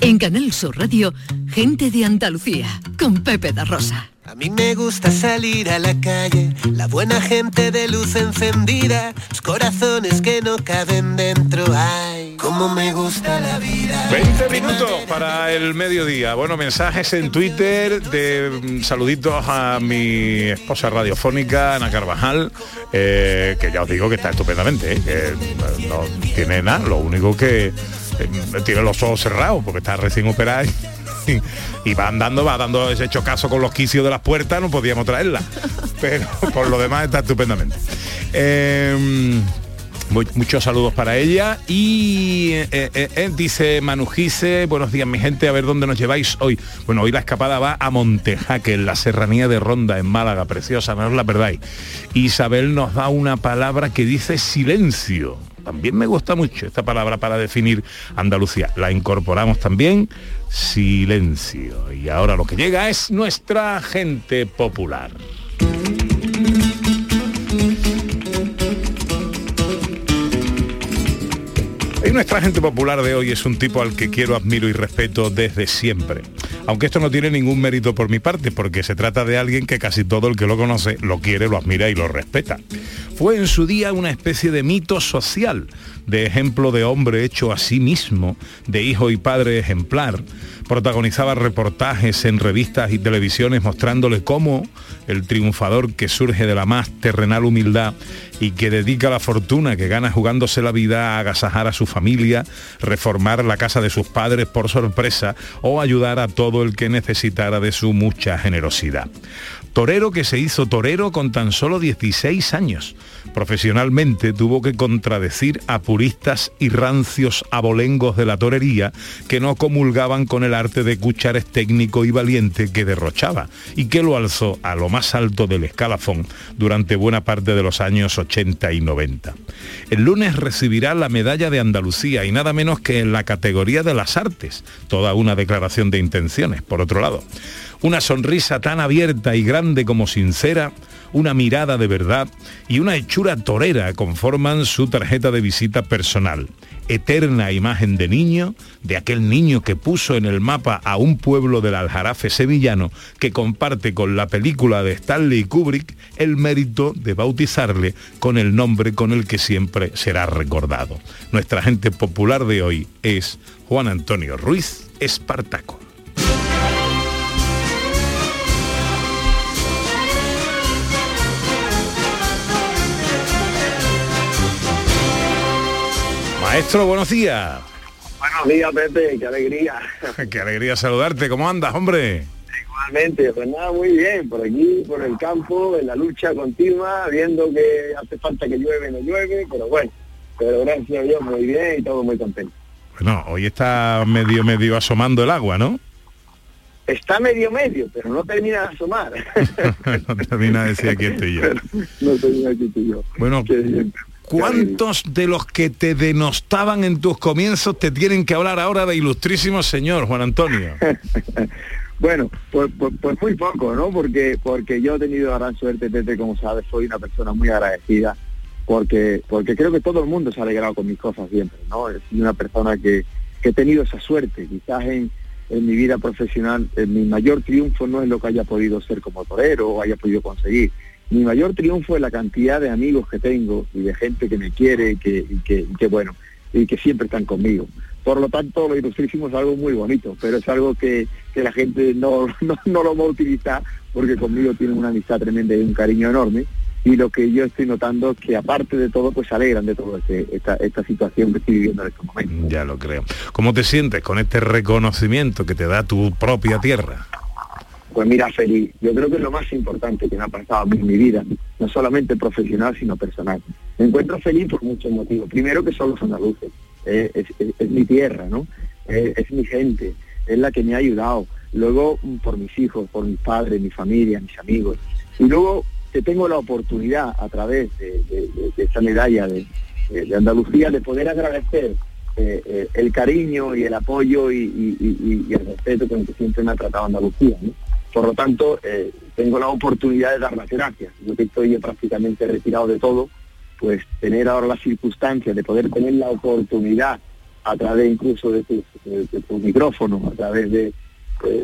En Canal Sur Radio, gente de Andalucía, con Pepe da Rosa. Mí me gusta salir a la calle, la buena gente de luz encendida, los corazones que no caben dentro. Ay, cómo me gusta la vida. 20 minutos para el mediodía. Bueno, mensajes en Twitter de mm, saluditos a mi esposa radiofónica, Ana Carvajal, eh, que ya os digo que está estupendamente, eh, que no tiene nada, lo único que eh, tiene los ojos cerrados porque está recién operada y va andando, va dando ese chocazo con los quicios de las puertas, no podíamos traerla. Pero por lo demás está estupendamente. Eh, mu- Muchos saludos para ella y eh, eh, eh, dice Manu Gise, buenos días mi gente, a ver dónde nos lleváis hoy. Bueno, hoy la escapada va a Montejaque, en la serranía de Ronda, en Málaga, preciosa, no os la perdáis. Isabel nos da una palabra que dice silencio. También me gusta mucho esta palabra para definir Andalucía. La incorporamos también, silencio. Y ahora lo que llega es nuestra gente popular. Nuestra gente popular de hoy es un tipo al que quiero, admiro y respeto desde siempre. Aunque esto no tiene ningún mérito por mi parte, porque se trata de alguien que casi todo el que lo conoce lo quiere, lo admira y lo respeta. Fue en su día una especie de mito social, de ejemplo de hombre hecho a sí mismo, de hijo y padre ejemplar. Protagonizaba reportajes en revistas y televisiones mostrándole cómo el triunfador que surge de la más terrenal humildad y que dedica la fortuna que gana jugándose la vida a agasajar a su familia, reformar la casa de sus padres por sorpresa o ayudar a todo el que necesitara de su mucha generosidad. Torero que se hizo torero con tan solo 16 años. Profesionalmente tuvo que contradecir a y rancios abolengos de la torería que no comulgaban con el arte de cuchares técnico y valiente que derrochaba y que lo alzó a lo más alto del escalafón durante buena parte de los años 80 y 90. El lunes recibirá la medalla de Andalucía y nada menos que en la categoría de las artes, toda una declaración de intenciones, por otro lado. Una sonrisa tan abierta y grande como sincera, una mirada de verdad y una hechura torera conforman su tarjeta de visita personal. Eterna imagen de niño, de aquel niño que puso en el mapa a un pueblo del Aljarafe sevillano que comparte con la película de Stanley Kubrick el mérito de bautizarle con el nombre con el que siempre será recordado. Nuestra gente popular de hoy es Juan Antonio Ruiz Espartaco. Maestro, buenos días. Buenos días, Pepe, qué alegría. Qué alegría saludarte. ¿Cómo andas, hombre? Igualmente, pues nada, muy bien, por aquí, por el campo, en la lucha continua, viendo que hace falta que llueve, no llueve, pero bueno, pero gracias a Dios muy bien y todo muy contento. Bueno, hoy está medio medio asomando el agua, ¿no? Está medio medio, pero no termina de asomar. no termina de decir aquí estoy yo. no termina aquí estoy yo. Bueno, ¿cuántos de los que te denostaban en tus comienzos te tienen que hablar ahora de ilustrísimo señor Juan Antonio? Bueno, pues, pues, pues muy poco, ¿no? Porque porque yo he tenido gran suerte, Pepe, como sabes, soy una persona muy agradecida, porque porque creo que todo el mundo se ha alegrado con mis cosas siempre, ¿no? Soy una persona que, que he tenido esa suerte, quizás en, en mi vida profesional, eh, mi mayor triunfo no es lo que haya podido ser como torero o haya podido conseguir. Mi mayor triunfo es la cantidad de amigos que tengo y de gente que me quiere y que, que, bueno, y que siempre están conmigo. Por lo tanto, lo ilustrísimo es algo muy bonito, pero es algo que, que la gente no, no, no lo va a utilizar porque conmigo tienen una amistad tremenda y un cariño enorme. Y lo que yo estoy notando es que aparte de todo, pues se alegran de toda esta, esta situación que estoy viviendo en estos momentos. Ya lo creo. ¿Cómo te sientes con este reconocimiento que te da tu propia tierra? Pues mira, feliz. Yo creo que es lo más importante que me ha pasado a mí en mi vida, no solamente profesional, sino personal. Me encuentro feliz por muchos motivos. Primero que son los andaluces, eh, es, es- mi tierra, ¿no? Eh, es mi gente, es la que me ha ayudado. Luego mm, por mis hijos, por mis padres, mi familia, mis amigos. Y luego que tengo la oportunidad a través de, de- de- de medalla de, Andalucía de poder agradecer eh, el cariño y el apoyo y- y el respeto con el que siempre me ha tratado Andalucía. ¿no? Por lo tanto, eh, tengo la oportunidad de dar las gracias. Yo que estoy ya prácticamente retirado de todo, pues tener ahora las circunstancias de poder tener la oportunidad a través incluso de tus, de- tus micrófonos, a través de, eh,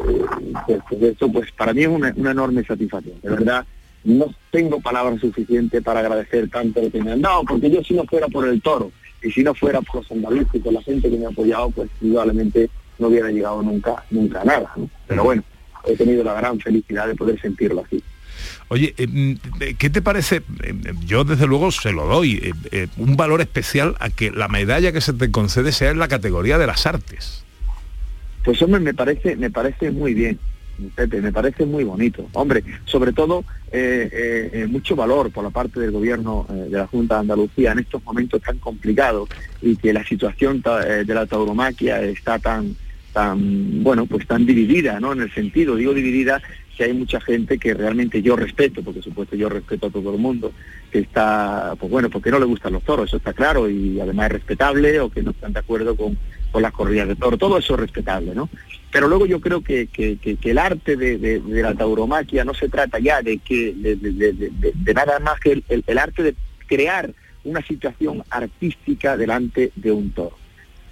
de- de esto, pues para mí es una, una enorme satisfacción. De verdad, no tengo palabras suficientes para agradecer tanto lo que me han dado, porque yo si no fuera por el toro y si no fuera por los andaluces y por la gente que me ha apoyado, pues probablemente no hubiera llegado nunca, nunca a nada. Pero bueno, he tenido la gran felicidad de poder sentirlo así. Oye, eh, mm, eh, ¿qué te parece? Eh, Yo desde luego se lo doy un valor especial a que la medalla que se te concede sea en la categoría de las artes. Pues hombre, me parece, me parece muy bien, Pepe, me parece muy bonito. Hombre, sobre todo eh, eh, eh, mucho valor por la parte del gobierno eh, de la Junta de Andalucía en estos momentos tan complicados y que la situación de la tauromaquia está tan, tan, bueno, pues tan dividida, ¿no? En el sentido, digo dividida, que hay mucha gente que realmente yo respeto, porque por supuesto yo respeto a todo el mundo, que está, pues bueno, porque no le gustan los toros, eso está claro, y además es respetable, o que no están de acuerdo con, con las corridas de toro, todo eso es respetable, ¿no? Pero luego yo creo que, que- el arte de, la tauromaquia no se trata ya de que de, nada más que el arte de crear una situación artística delante de un toro.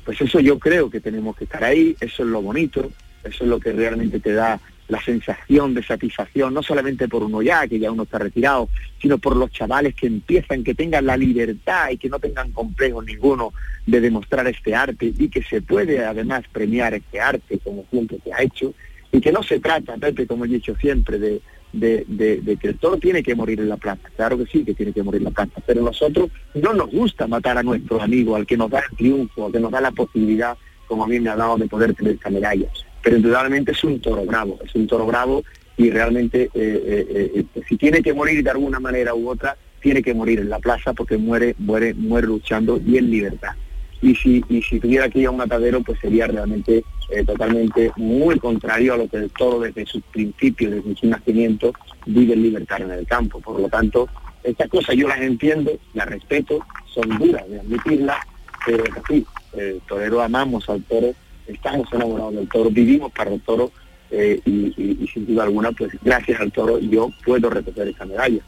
Pues eso yo creo que tenemos que estar ahí, eso es lo bonito, eso es lo que realmente te da la sensación de satisfacción, no solamente por uno ya, que ya uno está retirado, sino por los chavales que empiezan, que tengan la libertad y que no tengan complejo ninguno de demostrar este arte y que se puede además premiar este arte como siempre se ha hecho. Y que no se trata, Pepe, como he dicho siempre, de, de, que el toro tiene que morir en la plaza. Claro que sí, que tiene que morir en la plaza, pero nosotros no nos gusta matar a nuestro amigo, al que nos da el triunfo, al que nos da la posibilidad, como a mí me ha dado, de poder tener esta medalla. Pero indudablemente es un toro bravo, es un toro bravo y realmente eh, eh, eh, si tiene que morir de alguna manera u otra, tiene que morir en la plaza porque muere, muere, muere luchando y en libertad y si, y si tuviera que ir a un matadero, pues sería realmente eh, totalmente muy contrario a lo que el toro desde sus principios, desde su nacimiento, vive en libertad en el campo. Por lo tanto, estas cosas yo las entiendo, las respeto, son duras de admitirlas, pero es así, el torero amamos al toro, estamos enamorados del toro, vivimos para el toro eh, y, y- y sin duda alguna, pues gracias al toro yo puedo recoger esta medalla.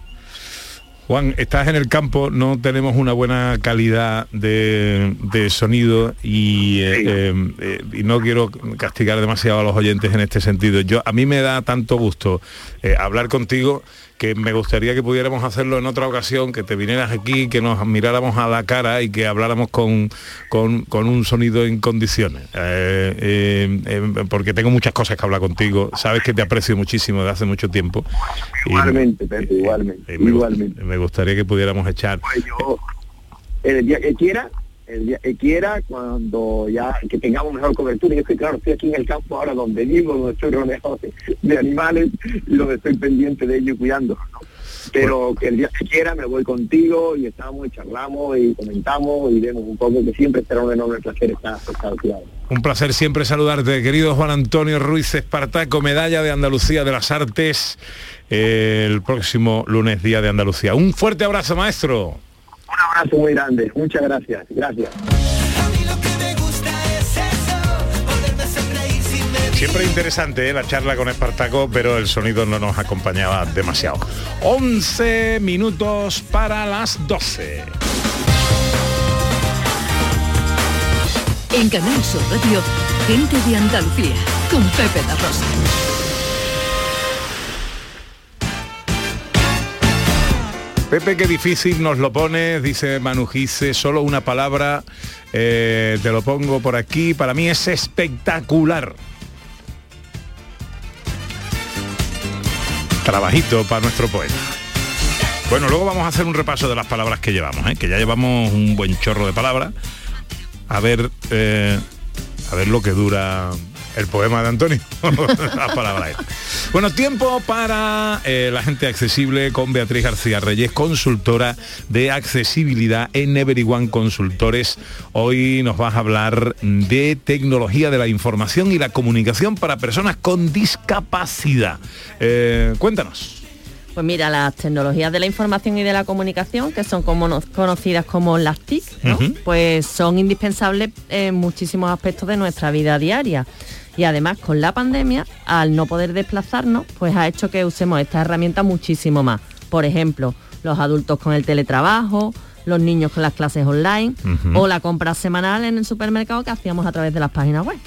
Juan, estás en el campo, no tenemos una buena calidad de, de sonido y, eh, eh, eh, y no quiero castigar demasiado a los oyentes en este sentido. Yo A mí me da tanto gusto eh, hablar contigo que me gustaría que pudiéramos hacerlo en otra ocasión, que te vinieras aquí, que nos miráramos a la cara y que habláramos con, con- con un sonido en condiciones. Eh, eh, eh, porque tengo muchas cosas que hablar contigo. Sabes que te aprecio muchísimo desde hace mucho tiempo. Y- Igualmente, Pepe, igualmente, me, igualmente. me gustaría que pudiéramos echar. Pues yo, el día que quiera, el día que quiera, cuando ya que tengamos mejor cobertura. Yo es que claro, estoy aquí en el campo ahora donde vivo, donde estoy rodeado de, de animales y donde estoy pendiente de ellos y cuidándolos, ¿no? Pero que el día que quiera me voy contigo y estamos y charlamos y comentamos y vemos un poco que siempre será un enorme placer estar, estar cuidado. Un placer siempre saludarte, querido Juan Antonio Ruiz Espartaco, medalla de Andalucía de las Artes, el próximo lunes, Día de Andalucía. Un fuerte abrazo, maestro. Un abrazo muy grande, muchas gracias, gracias. Siempre interesante ¿eh? la charla con Espartaco, pero el sonido no nos acompañaba demasiado. 11 minutos para las 12. En Canal Sur Radio, gente de Andalucía, con Pepe da Rosa. Pepe, qué difícil nos lo pones, dice Manu Gise, solo una palabra, eh, te lo pongo por aquí, para mí es espectacular. Trabajito para nuestro poeta. Bueno, luego vamos a hacer un repaso de las palabras que llevamos, ¿eh? que ya llevamos un buen chorro de palabras. A ver, eh, a ver lo que dura el poema de Antonio. las palabras. Bueno, tiempo para eh, la gente accesible con Beatriz García Reyes, consultora de accesibilidad en Everyone Consultores. Hoy nos vas a hablar de tecnología de la información y la comunicación para personas con discapacidad. Eh, cuéntanos. Pues mira, las tecnologías de la información y de la comunicación, que son como no- conocidas como las TIC, pues son indispensables en muchísimos aspectos de nuestra vida diaria. Y además con la pandemia, al no poder desplazarnos, pues ha hecho que usemos esta herramienta muchísimo más. Por ejemplo, los adultos con el teletrabajo, los niños con las clases online o la compra semanal en el supermercado que hacíamos a través de las páginas web.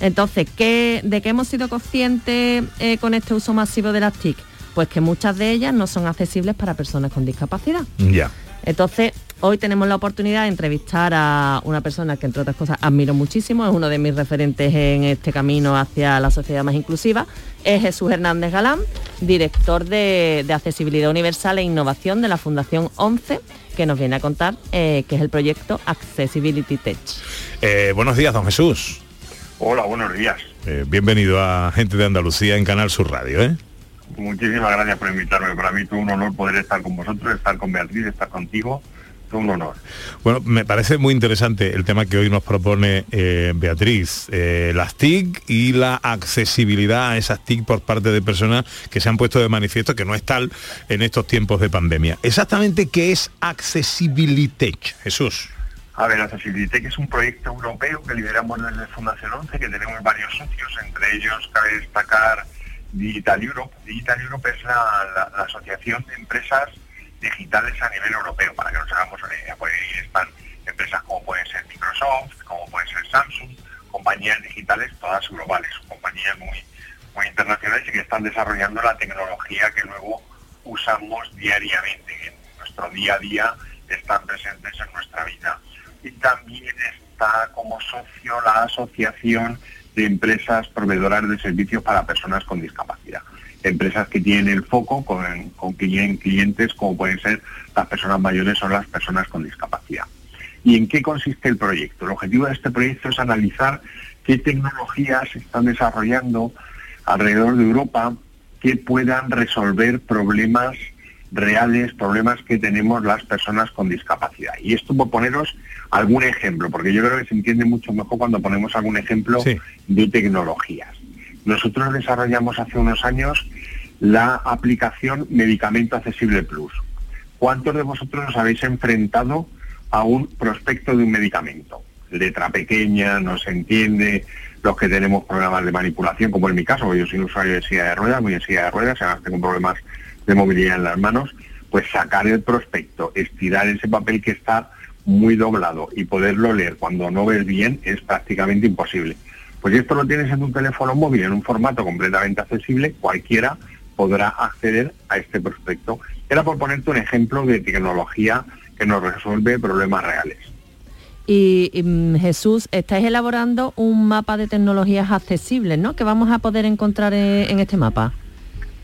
Entonces, ¿qué, ¿de qué hemos sido conscientes eh, con este uso masivo de las TIC? Pues que muchas de ellas no son accesibles para personas con discapacidad. Ya. Entonces, hoy tenemos la oportunidad de entrevistar a una persona que, entre otras cosas, admiro muchísimo, es uno de mis referentes en este camino hacia la sociedad más inclusiva, es Jesús Hernández Galán, director de, de Accesibilidad Universal e Innovación de la Fundación 11, que nos viene a contar eh, qué es el proyecto Accessibility Tech. Eh, buenos días, don Jesús. Hola, buenos días. Eh, bienvenido a Gente de Andalucía en Canal Sur Radio. ¿eh? Muchísimas gracias por invitarme. Para mí es un honor poder estar con vosotros, estar con Beatriz, estar contigo. Un honor. Bueno, me parece muy interesante el tema que hoy nos propone eh, Beatriz, eh, las TIC y la accesibilidad a esas TIC por parte de personas que se han puesto de manifiesto que no es tal en estos tiempos de pandemia. Exactamente qué es Accessibility, Jesús. A ver, Accessibility es un proyecto europeo que lideramos desde Fundación 11, que tenemos varios socios, entre ellos cabe destacar Digital Europe. Digital Europe es la, la- la asociación de empresas digitales a nivel europeo, para que nos hagamos una idea. Están empresas como pueden ser Microsoft, como pueden ser Samsung, compañías digitales todas globales, compañías muy, muy internacionales y que están desarrollando la tecnología que luego usamos diariamente, en nuestro día a día están presentes en nuestra vida. Y también está como socio la Asociación de Empresas Proveedoras de Servicios para Personas con Discapacidad. Empresas que tienen el foco con, con clien- clientes como pueden ser las personas mayores o las personas con discapacidad. ¿Y en qué consiste el proyecto? El objetivo de este proyecto es analizar qué tecnologías se están desarrollando alrededor de Europa que puedan resolver problemas reales, problemas que tenemos las personas con discapacidad. Y esto por poneros algún ejemplo, porque yo creo que se entiende mucho mejor cuando ponemos algún ejemplo de tecnologías. Nosotros desarrollamos hace unos años la aplicación Medicamento Accesible Plus. ¿Cuántos de vosotros os habéis enfrentado a un prospecto de un medicamento? Letra pequeña, no se entiende, los que tenemos problemas de manipulación, como en mi caso, yo soy un usuario de silla de ruedas, muy en silla de ruedas, además tengo problemas de movilidad en las manos, pues sacar el prospecto, estirar ese papel que está muy doblado y poderlo leer cuando no ves bien es prácticamente imposible. Pues si esto lo tienes en un teléfono móvil en un formato completamente accesible, cualquiera podrá acceder a este prospecto. Era por ponerte un ejemplo de tecnología que nos resuelve problemas reales. Y, y, mm, Jesús, estáis elaborando un mapa de tecnologías accesibles, ¿no? Que vamos a poder encontrar eh, en este mapa.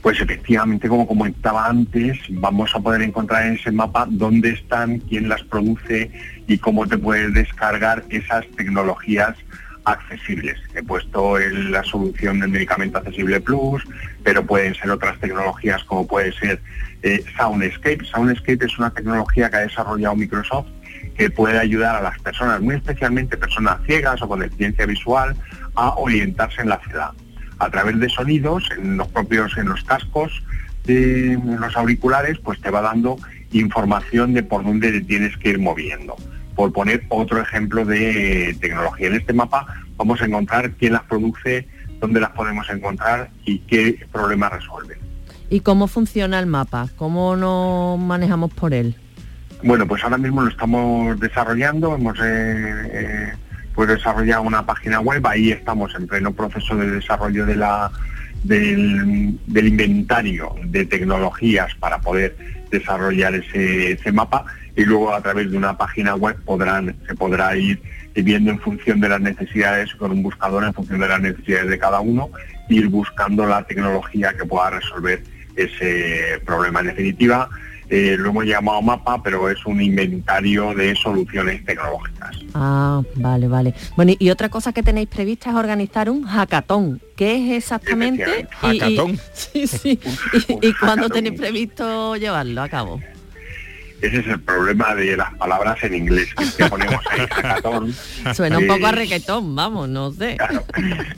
pues efectivamente, como comentaba antes, vamos a poder encontrar en ese mapa dónde están, quién las produce y cómo te puedes descargar esas tecnologías accesibles. He puesto el- la solución del medicamento accesible plus, pero pueden ser otras tecnologías como puede ser eh, Soundscape. Soundscape es una tecnología que ha desarrollado Microsoft que puede ayudar a las personas, muy especialmente personas ciegas o con deficiencia visual, a orientarse en la ciudad. A través de sonidos, en los propios, en los cascos, de los auriculares, pues te va dando información de por dónde tienes que ir moviendo. Por poner otro ejemplo de tecnología. En este mapa vamos a encontrar quién las produce, dónde las podemos encontrar y qué problemas resuelven. ¿Y cómo funciona el mapa? ¿Cómo nos manejamos por él? Bueno, pues ahora mismo lo estamos desarrollando, hemos eh, eh, pues desarrollado una página web, ahí estamos en pleno proceso de desarrollo de la, del, del inventario de tecnologías para poder desarrollar ese, ese mapa y luego a través de una página web podrán, se podrá ir viendo en función de las necesidades, con un buscador en función de las necesidades de cada uno, ir buscando la tecnología que pueda resolver ese problema. En definitiva, eh, lo hemos llamado mapa, pero es un inventario de soluciones tecnológicas. Ah, vale, vale. Bueno, y otra cosa que tenéis prevista es organizar un hackathon. ¿Qué es exactamente? Y- y- Hackathon. sí, sí. ¿Y, y cuándo tenéis previsto llevarlo a cabo? Ese es el problema de las palabras en inglés, que es que ponemos ahí hackathon. Suena un poco a reggaetón, vamos, no sé.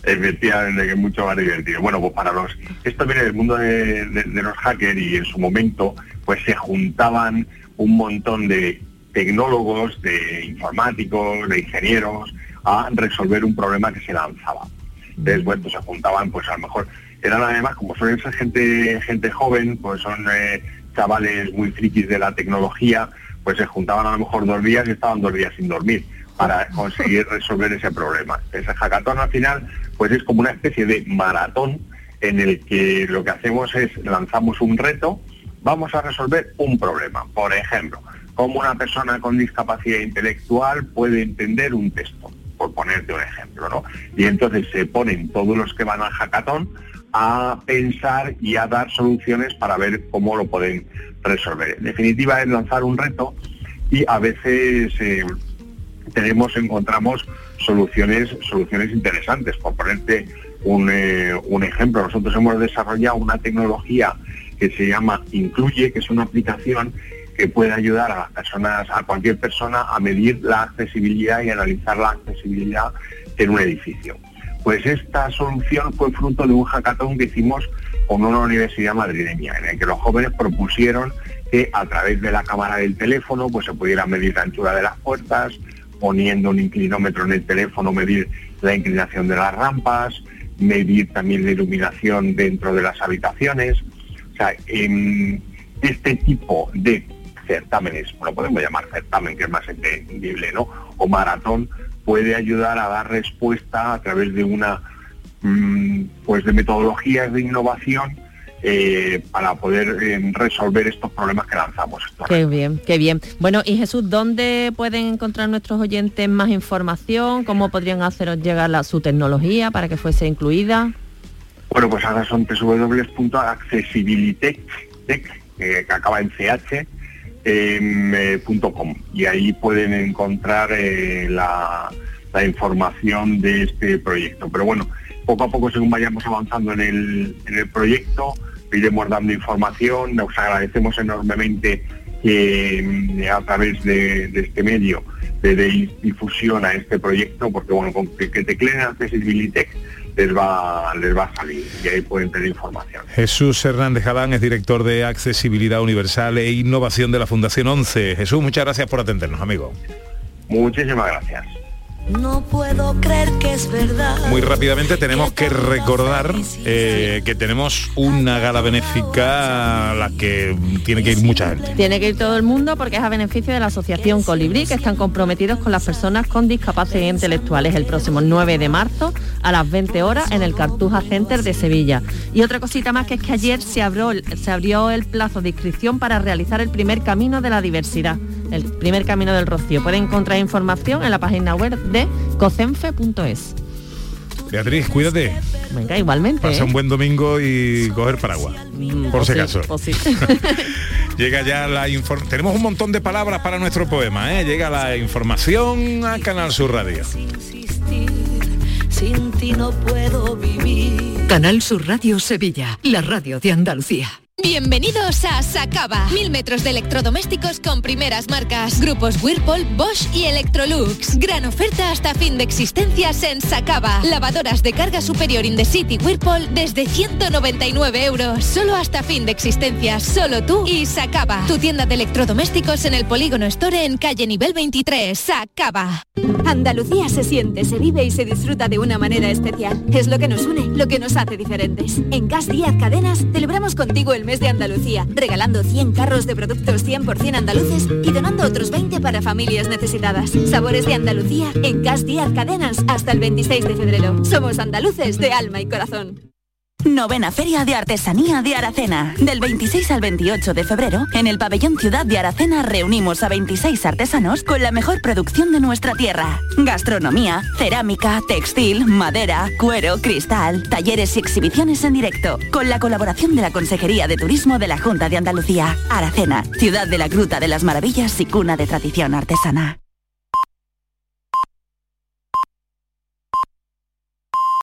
Efectivamente, que es mucho más divertido. Bueno, pues para los... Esto viene del mundo de, de- de los hackers y en su momento pues se juntaban un montón de tecnólogos, de informáticos, de ingenieros a resolver un problema que se lanzaba. Entonces, bueno, pues se juntaban, pues a lo mejor eran además, como suelen ser gente, gente joven, pues son eh, chavales muy frikis de la tecnología, pues se juntaban a lo mejor dos días y estaban dos días sin dormir para conseguir resolver ese problema. Ese hackathon al final, pues es como una especie de maratón en el que lo que hacemos es lanzamos un reto, vamos a resolver un problema. Por ejemplo, cómo una persona con discapacidad intelectual puede entender un texto, por ponerte un ejemplo, ¿no? Y entonces se ponen todos los que van al hackathon a pensar y a dar soluciones para ver cómo lo pueden resolver. En definitiva es lanzar un reto y a veces eh, tenemos, encontramos soluciones, soluciones interesantes. Por ponerte un, eh, un ejemplo, nosotros hemos desarrollado una tecnología que se llama Incluye, que es una aplicación que puede ayudar a personas, a cualquier persona, a medir la accesibilidad y analizar la accesibilidad en un edificio. Pues esta solución fue fruto de un hackathon que hicimos con una universidad madrileña, en el que los jóvenes propusieron que a través de la cámara del teléfono pues se pudiera medir la anchura de las puertas, poniendo un inclinómetro en el teléfono, medir la inclinación de las rampas, medir también la iluminación dentro de las habitaciones. O sea, en este tipo de certámenes, lo podemos llamar certamen, que es más entendible, ¿no? O maratón, puede ayudar a dar respuesta a través de una mm, pues de metodologías de innovación eh, para poder eh, resolver estos problemas que lanzamos. Qué bien, qué bien. Bueno, y Jesús, ¿dónde pueden encontrar nuestros oyentes más información? ¿Cómo podrían haceros llegar la, su tecnología para que fuese incluida? Bueno, pues ahora son www.accessibilitech, tech, eh, que acaba en ch, em, com. y ahí pueden encontrar eh, la, información de este proyecto. Pero bueno, poco a poco según vayamos avanzando en el, en el proyecto, iremos dando información, nos agradecemos enormemente que em, a través de, este medio de, de difusión a este proyecto, porque bueno, con que, que tecleen Accessibilitech les va, les va a salir y ahí pueden tener información. Jesús Hernández Galán es director de Accesibilidad Universal e Innovación de la Fundación 11. Jesús, muchas gracias por atendernos, amigo. Muchísimas gracias. No puedo creer que es verdad. Muy rápidamente tenemos que recordar eh, que tenemos una gala benéfica a la que tiene que ir mucha gente. Tiene que ir todo el mundo porque es a beneficio de la Asociación Colibrí, que están comprometidos con las personas con discapacidad intelectuales el próximo 9 de marzo a las 20 horas en el Cartuja Center de Sevilla. Y otra cosita más que es que ayer se abrió, se abrió el plazo de inscripción para realizar el primer camino de la diversidad, el primer camino del Rocío. Pueden encontrar información en la página web de cocenfe.es. Beatriz, cuídate. Venga, igualmente. Pasa ¿eh? un buen domingo y coger paraguas. Por si sí, acaso. sí. Llega ya la información. Tenemos un montón de palabras para nuestro poema, ¿eh? Llega la información a Canal Sur Radio. Sin ti no puedo vivir. Canal Sur Radio Sevilla, la radio de Andalucía. Bienvenidos a Sacaba. Mil metros de electrodomésticos con primeras marcas. Grupos Whirlpool, Bosch y Electrolux. Gran oferta hasta fin de existencias en Sacaba. Lavadoras de carga superior in the city Whirlpool desde 199 euros. Solo hasta fin de existencias. Solo tú y Sacaba. Tu tienda de electrodomésticos en el Polígono Store en calle nivel 23. Sacaba. Andalucía se siente, se vive y se disfruta de una manera especial. Es lo que nos une, lo que nos hace diferentes. En Gas Díaz Cadenas celebramos contigo el mes de Andalucía, regalando 100 carros de productos 100% andaluces y donando otros 20 para familias necesitadas. Sabores de Andalucía en Gas Díaz Cadenas hasta el 26 de febrero. Somos andaluces de alma y corazón. Novena Feria de Artesanía de Aracena. Del 26 al 28 de febrero, en el pabellón Ciudad de Aracena reunimos a 26 artesanos con la mejor producción de nuestra tierra. Gastronomía, cerámica, textil, madera, cuero, cristal, talleres y exhibiciones en directo. Con la colaboración de la Consejería de Turismo de la Junta de Andalucía. Aracena, ciudad de la Gruta de las Maravillas y cuna de tradición artesana.